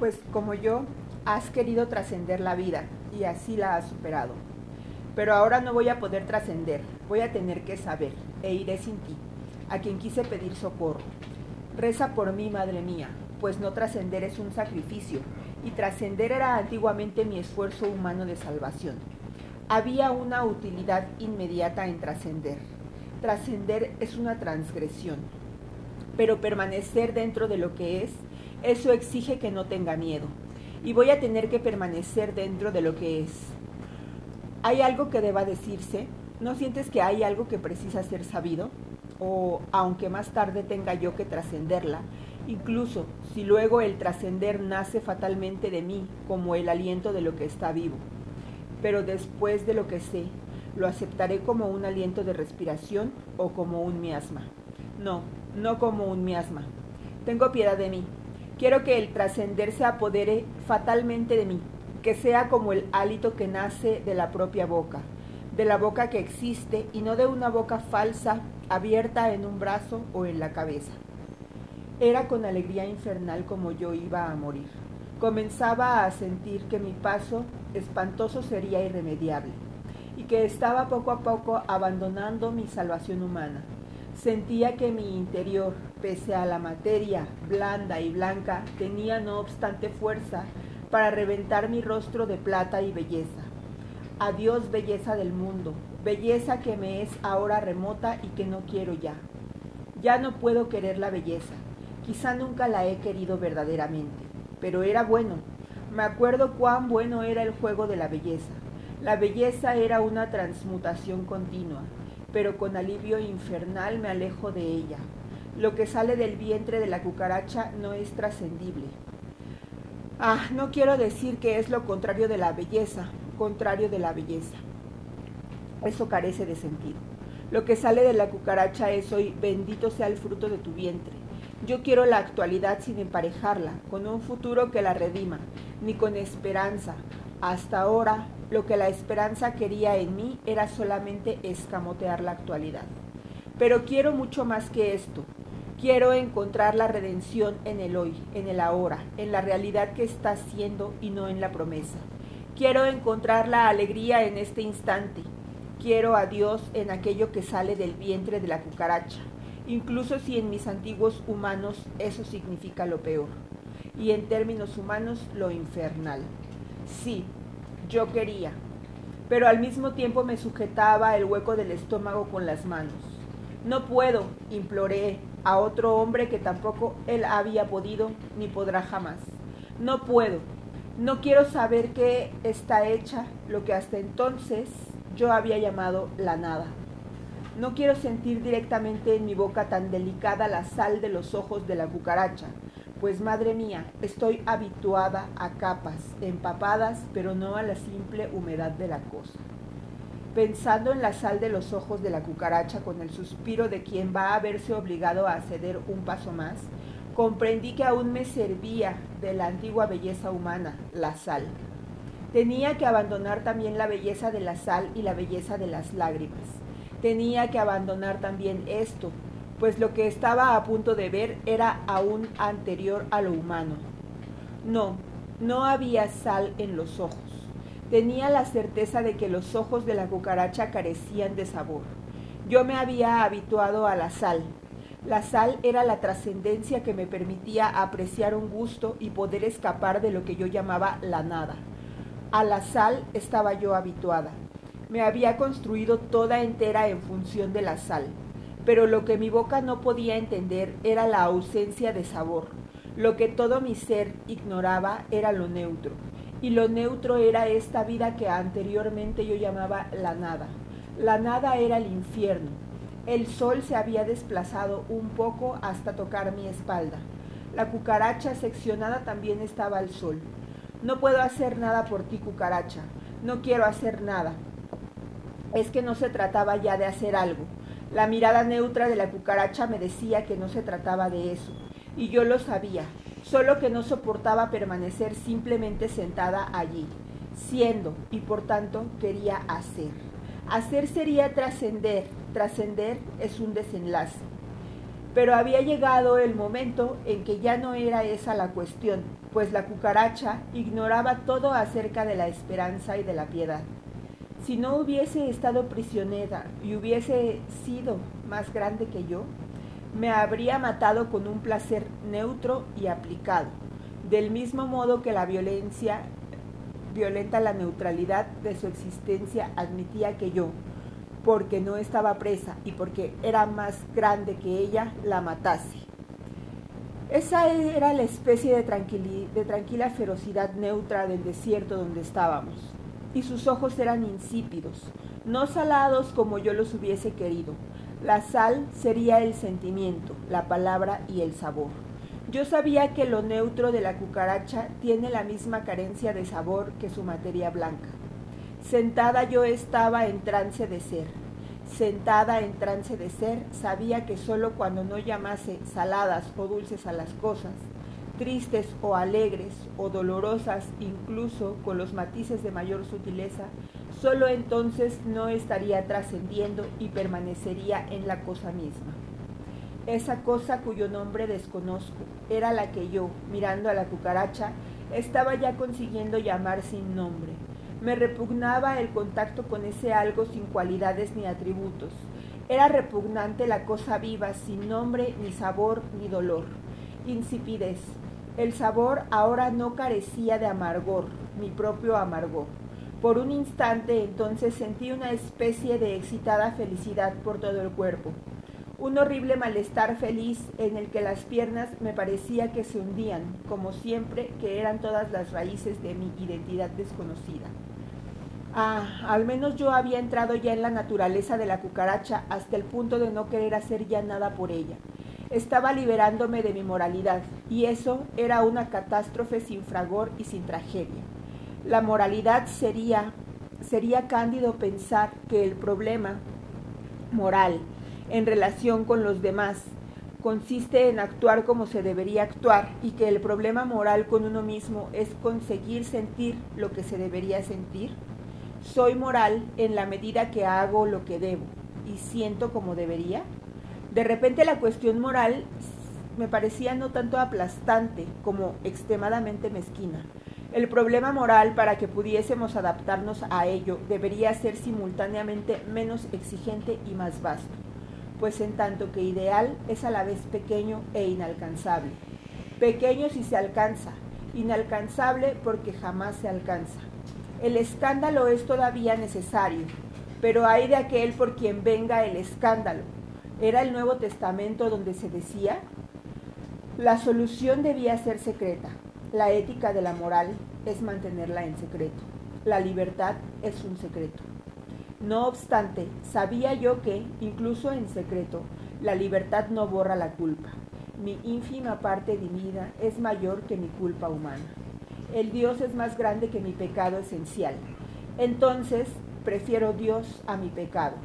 pues como yo, has querido trascender la vida y así la has superado. Pero ahora no voy a poder trascender, voy a tener que saber, e iré sin ti, a quien quise pedir socorro. Reza por mí, madre mía, pues no trascender es un sacrificio, y trascender era antiguamente mi esfuerzo humano de salvación. Había una utilidad inmediata en trascender. Trascender es una transgresión, pero permanecer dentro de lo que es, eso exige que no tenga miedo, y voy a tener que permanecer dentro de lo que es. ¿Hay algo que deba decirse? ¿No sientes que hay algo que precisa ser sabido? O, aunque más tarde tenga yo que trascenderla, incluso si luego el trascender nace fatalmente de mí como el aliento de lo que está vivo. Pero después de lo que sé, ¿lo aceptaré como un aliento de respiración o como un miasma? No, no como un miasma. Tengo piedad de mí, Quiero que el trascender se apodere fatalmente de mí, que sea como el hálito que nace de la propia boca, de la boca que existe y no de una boca falsa abierta en un brazo o en la cabeza. Era con alegría infernal como yo iba a morir. Comenzaba a sentir que mi paso espantoso sería irremediable y que estaba poco a poco abandonando mi salvación humana Sentía que mi interior, pese a la materia blanda y blanca, tenía no obstante fuerza para reventar mi rostro de plata y belleza. Adiós belleza del mundo, belleza que me es ahora remota y que no quiero ya. Ya no puedo querer la belleza, quizá nunca la he querido verdaderamente, pero era bueno. Me acuerdo cuán bueno era el juego de la belleza. La belleza era una transmutación continua, pero con alivio infernal me alejo de ella. Lo que sale del vientre de la cucaracha no es trascendible. Ah, no quiero decir que es lo contrario de la belleza, contrario de la belleza. Eso carece de sentido. Lo que sale de la cucaracha es hoy, bendito sea el fruto de tu vientre. Yo quiero la actualidad sin emparejarla, con un futuro que la redima, ni con esperanza. Hasta ahora lo que la esperanza quería en mí era solamente escamotear la actualidad. Pero quiero mucho más que esto. Quiero encontrar la redención en el hoy, en el ahora, en la realidad que está siendo y no en la promesa. Quiero encontrar la alegría en este instante. Quiero a Dios en aquello que sale del vientre de la cucaracha, incluso si en mis antiguos humanos eso significa lo peor, y en términos humanos lo infernal. Sí, yo quería, pero al mismo tiempo me sujetaba el hueco del estómago con las manos. No puedo, imploré a otro hombre que tampoco él había podido ni podrá jamás. No puedo, no quiero saber qué está hecha lo que hasta entonces yo había llamado la nada. No quiero sentir directamente en mi boca tan delicada la sal de los ojos de la cucaracha, pues madre mía, estoy habituada a capas empapadas, pero no a la simple humedad de la cosa. Pensando en la sal de los ojos de la cucaracha con el suspiro de quien va a verse obligado a ceder un paso más, comprendí que aún me servía de la antigua belleza humana, la sal. Tenía que abandonar también la belleza de la sal y la belleza de las lágrimas. Tenía que abandonar también esto, pues lo que estaba a punto de ver era aún anterior a lo humano. No, no había sal en los ojos. Tenía la certeza de que los ojos de la cucaracha carecían de sabor. Yo me había habituado a la sal. La sal era la trascendencia que me permitía apreciar un gusto y poder escapar de lo que yo llamaba la nada. A la sal estaba yo habituada. Me había construido toda entera en función de la sal pero lo que mi boca no podía entender era la ausencia de sabor. Lo que todo mi ser ignoraba era lo neutro, y lo neutro era esta vida que anteriormente yo llamaba la nada. La nada era el infierno. El sol se había desplazado un poco hasta tocar mi espalda. La cucaracha seccionada también estaba al sol. No puedo hacer nada por ti, cucaracha. No quiero hacer nada. Es que no se trataba ya de hacer algo la mirada neutra de la cucaracha me decía que no se trataba de eso, y yo lo sabía, solo que no soportaba permanecer simplemente sentada allí, siendo, y por tanto quería hacer. Hacer sería trascender, trascender es un desenlace. Pero había llegado el momento en que ya no era esa la cuestión, pues la cucaracha ignoraba todo acerca de la esperanza y de la piedad. Si no hubiese estado prisionera y hubiese sido más grande que yo, me habría matado con un placer neutro y aplicado, del mismo modo que la violencia violenta la neutralidad de su existencia admitía que yo, porque no estaba presa y porque era más grande que ella, la matase. Esa era la especie de, de tranquila ferocidad neutra del desierto donde estábamos, y sus ojos eran insípidos, no salados como yo los hubiese querido. La sal sería el sentimiento, la palabra y el sabor. Yo sabía que lo neutro de la cucaracha tiene la misma carencia de sabor que su materia blanca. Sentada yo estaba en trance de ser. Sentada en trance de ser, sabía que sólo cuando no llamase saladas o dulces a las cosas, tristes o alegres o dolorosas, incluso con los matices de mayor sutileza, sólo entonces no estaría trascendiendo y permanecería en la cosa misma. Esa cosa cuyo nombre desconozco era la que yo, mirando a la cucaracha, estaba ya consiguiendo llamar sin nombre me repugnaba el contacto con ese algo sin cualidades ni atributos. Era repugnante la cosa viva, sin nombre, ni sabor, ni dolor. Insipidez. El sabor ahora no carecía de amargor, mi propio amargor. Por un instante entonces sentí una especie de excitada felicidad por todo el cuerpo. Un horrible malestar feliz en el que las piernas me parecía que se hundían, como siempre que eran todas las raíces de mi identidad desconocida. Ah, al menos yo había entrado ya en la naturaleza de la cucaracha hasta el punto de no querer hacer ya nada por ella. Estaba liberándome de mi moralidad, y eso era una catástrofe sin fragor y sin tragedia. La moralidad sería, sería cándido pensar que el problema moral en relación con los demás consiste en actuar como se debería actuar y que el problema moral con uno mismo es conseguir sentir lo que se debería sentir soy moral en la medida que hago lo que debo y siento como debería. De repente la cuestión moral me parecía no tanto aplastante como extremadamente mezquina. El problema moral para que pudiésemos adaptarnos a ello debería ser simultáneamente menos exigente y más vasto, pues en tanto que ideal es a la vez pequeño e inalcanzable. Pequeño si se alcanza, inalcanzable porque jamás se alcanza. El escándalo es todavía necesario, pero hay de aquel por quien venga el escándalo. Era el Nuevo Testamento donde se decía, la solución debía ser secreta. La ética de la moral es mantenerla en secreto. La libertad es un secreto. No obstante, sabía yo que, incluso en secreto, la libertad no borra la culpa. Mi ínfima parte divina es mayor que mi culpa humana el Dios es más grande que mi pecado esencial. Entonces, prefiero Dios a mi pecado.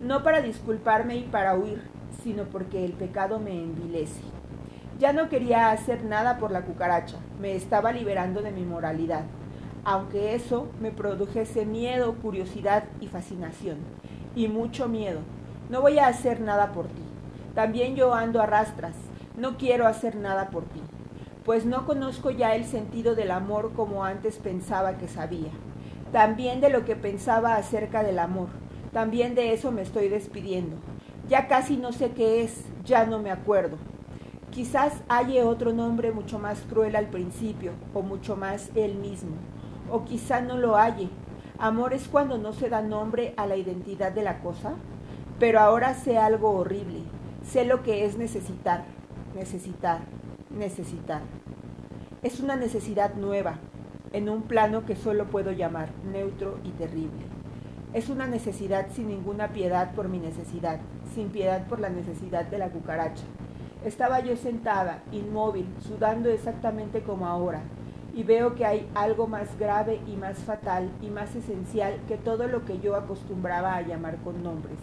No para disculparme y para huir, sino porque el pecado me envilece. Ya no quería hacer nada por la cucaracha, me estaba liberando de mi moralidad, aunque eso me produjese miedo, curiosidad y fascinación, y mucho miedo. No voy a hacer nada por ti. También yo ando a rastras, no quiero hacer nada por ti pues no conozco ya el sentido del amor como antes pensaba que sabía. También de lo que pensaba acerca del amor. También de eso me estoy despidiendo. Ya casi no sé qué es, ya no me acuerdo. Quizás haya otro nombre mucho más cruel al principio, o mucho más él mismo, o quizá no lo halle. Amor es cuando no se da nombre a la identidad de la cosa, pero ahora sé algo horrible, sé lo que es necesitar, necesitar, necesitar. Es una necesidad nueva, en un plano que solo puedo llamar neutro y terrible. Es una necesidad sin ninguna piedad por mi necesidad, sin piedad por la necesidad de la cucaracha. Estaba yo sentada, inmóvil, sudando exactamente como ahora, y veo que hay algo más grave y más fatal y más esencial que todo lo que yo acostumbraba a llamar con nombres.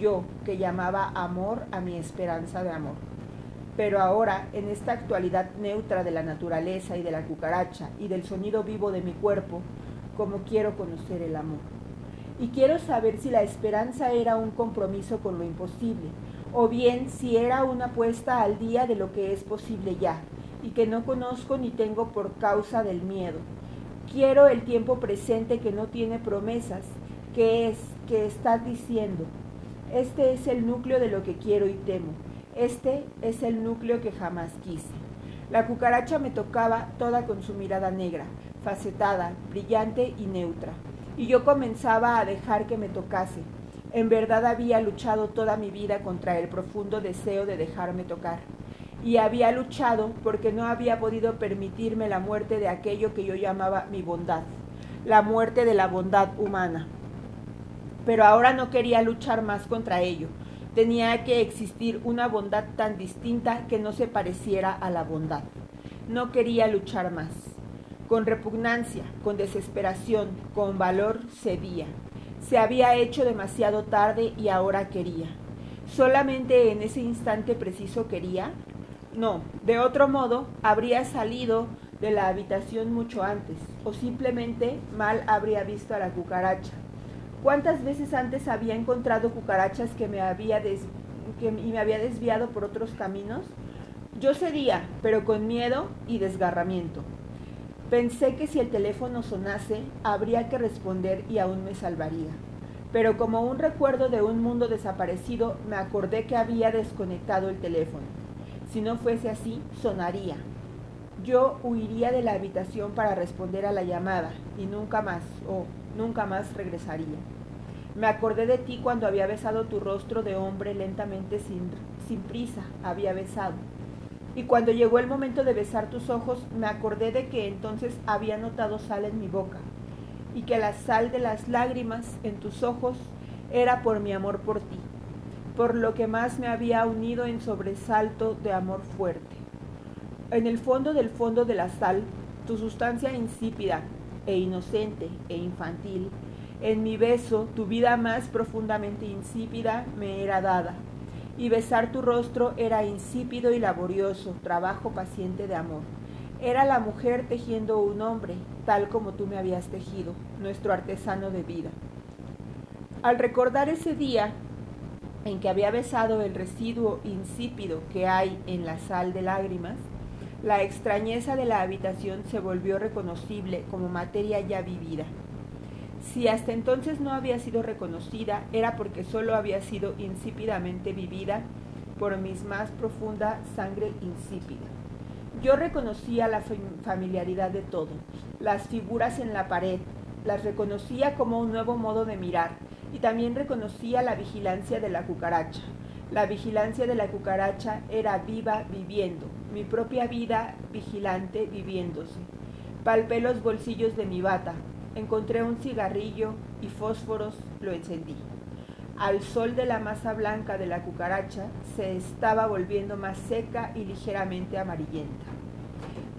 Yo, que llamaba amor a mi esperanza de amor. Pero ahora, en esta actualidad neutra de la naturaleza y de la cucaracha y del sonido vivo de mi cuerpo, como quiero conocer el amor. Y quiero saber si la esperanza era un compromiso con lo imposible, o bien si era una puesta al día de lo que es posible ya, y que no conozco ni tengo por causa del miedo. Quiero el tiempo presente que no tiene promesas, que es, que estás diciendo. Este es el núcleo de lo que quiero y temo. Este es el núcleo que jamás quise. La cucaracha me tocaba toda con su mirada negra, facetada, brillante y neutra, y yo comenzaba a dejar que me tocase. En verdad había luchado toda mi vida contra el profundo deseo de dejarme tocar, y había luchado porque no había podido permitirme la muerte de aquello que yo llamaba mi bondad, la muerte de la bondad humana. Pero ahora no quería luchar más contra ello, Tenía que existir una bondad tan distinta que no se pareciera a la bondad. No quería luchar más. Con repugnancia, con desesperación, con valor, cedía. Se había hecho demasiado tarde y ahora quería. ¿Solamente en ese instante preciso quería? No, de otro modo habría salido de la habitación mucho antes, o simplemente mal habría visto a la cucaracha ¿Cuántas veces antes había encontrado cucarachas que me había, que, me había desviado por otros caminos? Yo cedía, pero con miedo y desgarramiento. Pensé que si el teléfono sonase, habría que responder y aún me salvaría. Pero como un recuerdo de un mundo desaparecido, me acordé que había desconectado el teléfono. Si no fuese así, sonaría. Yo huiría de la habitación para responder a la llamada y nunca más, o nunca más regresaría. Me acordé de ti cuando había besado tu rostro de hombre lentamente sin, sin prisa, había besado. Y cuando llegó el momento de besar tus ojos, me acordé de que entonces había notado sal en mi boca, y que la sal de las lágrimas en tus ojos era por mi amor por ti, por lo que más me había unido en sobresalto de amor fuerte. En el fondo del fondo de la sal, tu sustancia insípida, e inocente e infantil, en mi beso tu vida más profundamente insípida me era dada, y besar tu rostro era insípido y laborioso, trabajo paciente de amor. Era la mujer tejiendo un hombre, tal como tú me habías tejido, nuestro artesano de vida. Al recordar ese día en que había besado el residuo insípido que hay en la sal de lágrimas, la extrañeza de la habitación se volvió reconocible como materia ya vivida. Si hasta entonces no había sido reconocida, era porque solo había sido insípidamente vivida por mis más profunda sangre insípida. Yo reconocía la familiaridad de todo, las figuras en la pared, las reconocía como un nuevo modo de mirar y también reconocía la vigilancia de la cucaracha, la vigilancia de la cucaracha era viva viviendo, mi propia vida vigilante viviéndose. Palpé los bolsillos de mi bata, encontré un cigarrillo y fósforos, lo encendí. Al sol de la masa blanca de la cucaracha se estaba volviendo más seca y ligeramente amarillenta.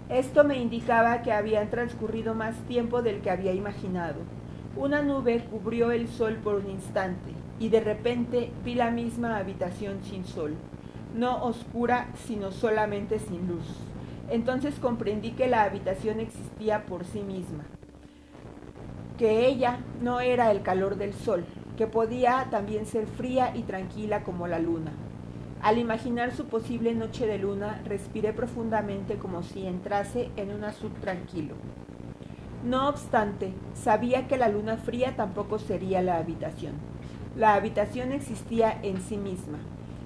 Esto me indicaba que habían transcurrido más tiempo del que había imaginado. Una nube cubrió el sol por un instante y de repente vi la misma habitación sin sol, no oscura, sino solamente sin luz. Entonces comprendí que la habitación existía por sí misma, que ella no era el calor del sol, que podía también ser fría y tranquila como la luna. Al imaginar su posible noche de luna, respiré profundamente como si entrase en un azul tranquilo. No obstante, sabía que la luna fría tampoco sería la habitación. La habitación existía en sí misma.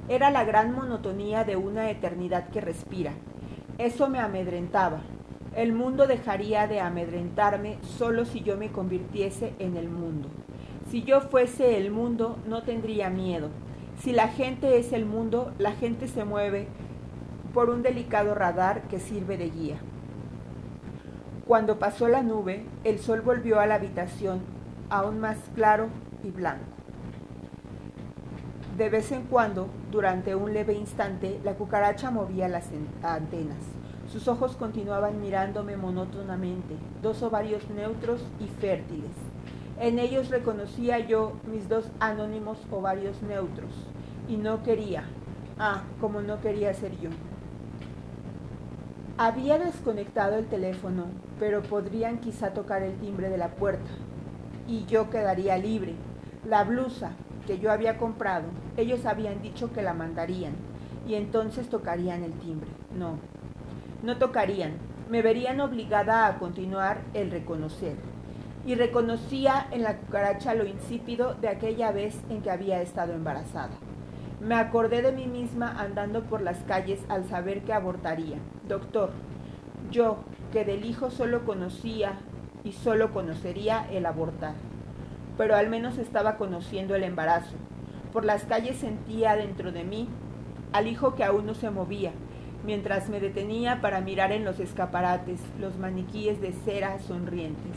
Era la gran monotonía de una eternidad que respira. Eso me amedrentaba. El mundo dejaría de amedrentarme solo si yo me convirtiese en el mundo. Si yo fuese el mundo, no tendría miedo. Si la gente es el mundo, la gente se mueve por un delicado radar que sirve de guía. Cuando pasó la nube, el sol volvió a la habitación, aún más claro y blanco. De vez en cuando, durante un leve instante, la cucaracha movía las antenas. Sus ojos continuaban mirándome monótonamente, dos ovarios neutros y fértiles. En ellos reconocía yo mis dos anónimos ovarios neutros, y no quería, ah, como no quería ser yo. Había desconectado el teléfono, pero podrían quizá tocar el timbre de la puerta, y yo quedaría libre. La blusa, que yo había comprado, ellos habían dicho que la mandarían y entonces tocarían el timbre. No, no tocarían. Me verían obligada a continuar el reconocer. Y reconocía en la cucaracha lo insípido de aquella vez en que había estado embarazada. Me acordé de mí misma andando por las calles al saber que abortaría. Doctor, yo, que del hijo solo conocía y solo conocería el abortar. Pero al menos estaba conociendo el embarazo. Por las calles sentía dentro de mí al hijo que aún no se movía, mientras me detenía para mirar en los escaparates los maniquíes de cera sonrientes.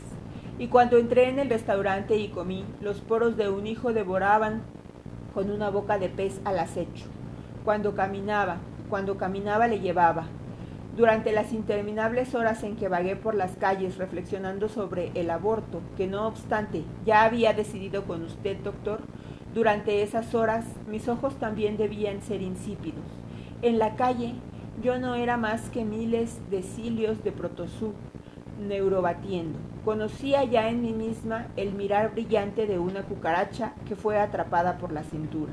Y cuando entré en el restaurante y comí, los poros de un hijo devoraban con una boca de pez al acecho. Cuando caminaba, cuando caminaba le llevaba. Durante las interminables horas en que vagué por las calles reflexionando sobre el aborto, que no obstante ya había decidido con usted, doctor, durante esas horas mis ojos también debían ser insípidos. En la calle yo no era más que miles de cilios de protosú neurobatiendo. Conocía ya en mí misma el mirar brillante de una cucaracha que fue atrapada por la cintura.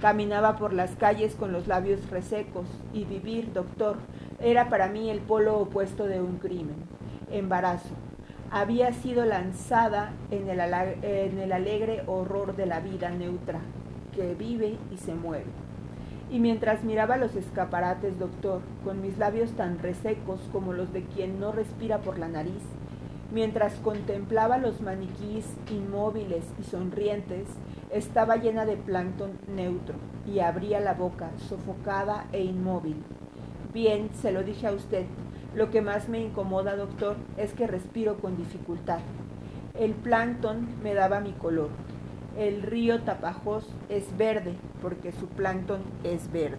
Caminaba por las calles con los labios resecos y vivir, doctor, era para mí el polo opuesto de un crimen. Embarazo. Había sido lanzada en el alegre horror de la vida neutra, que vive y se mueve. Y mientras miraba los escaparates, doctor, con mis labios tan resecos como los de quien no respira por la nariz, mientras contemplaba los maniquís inmóviles y sonrientes, estaba llena de plancton neutro y abría la boca, sofocada e inmóvil. Bien, se lo dije a usted, lo que más me incomoda, doctor, es que respiro con dificultad. El plancton me daba mi color, el río Tapajós es verde porque su plancton es verde.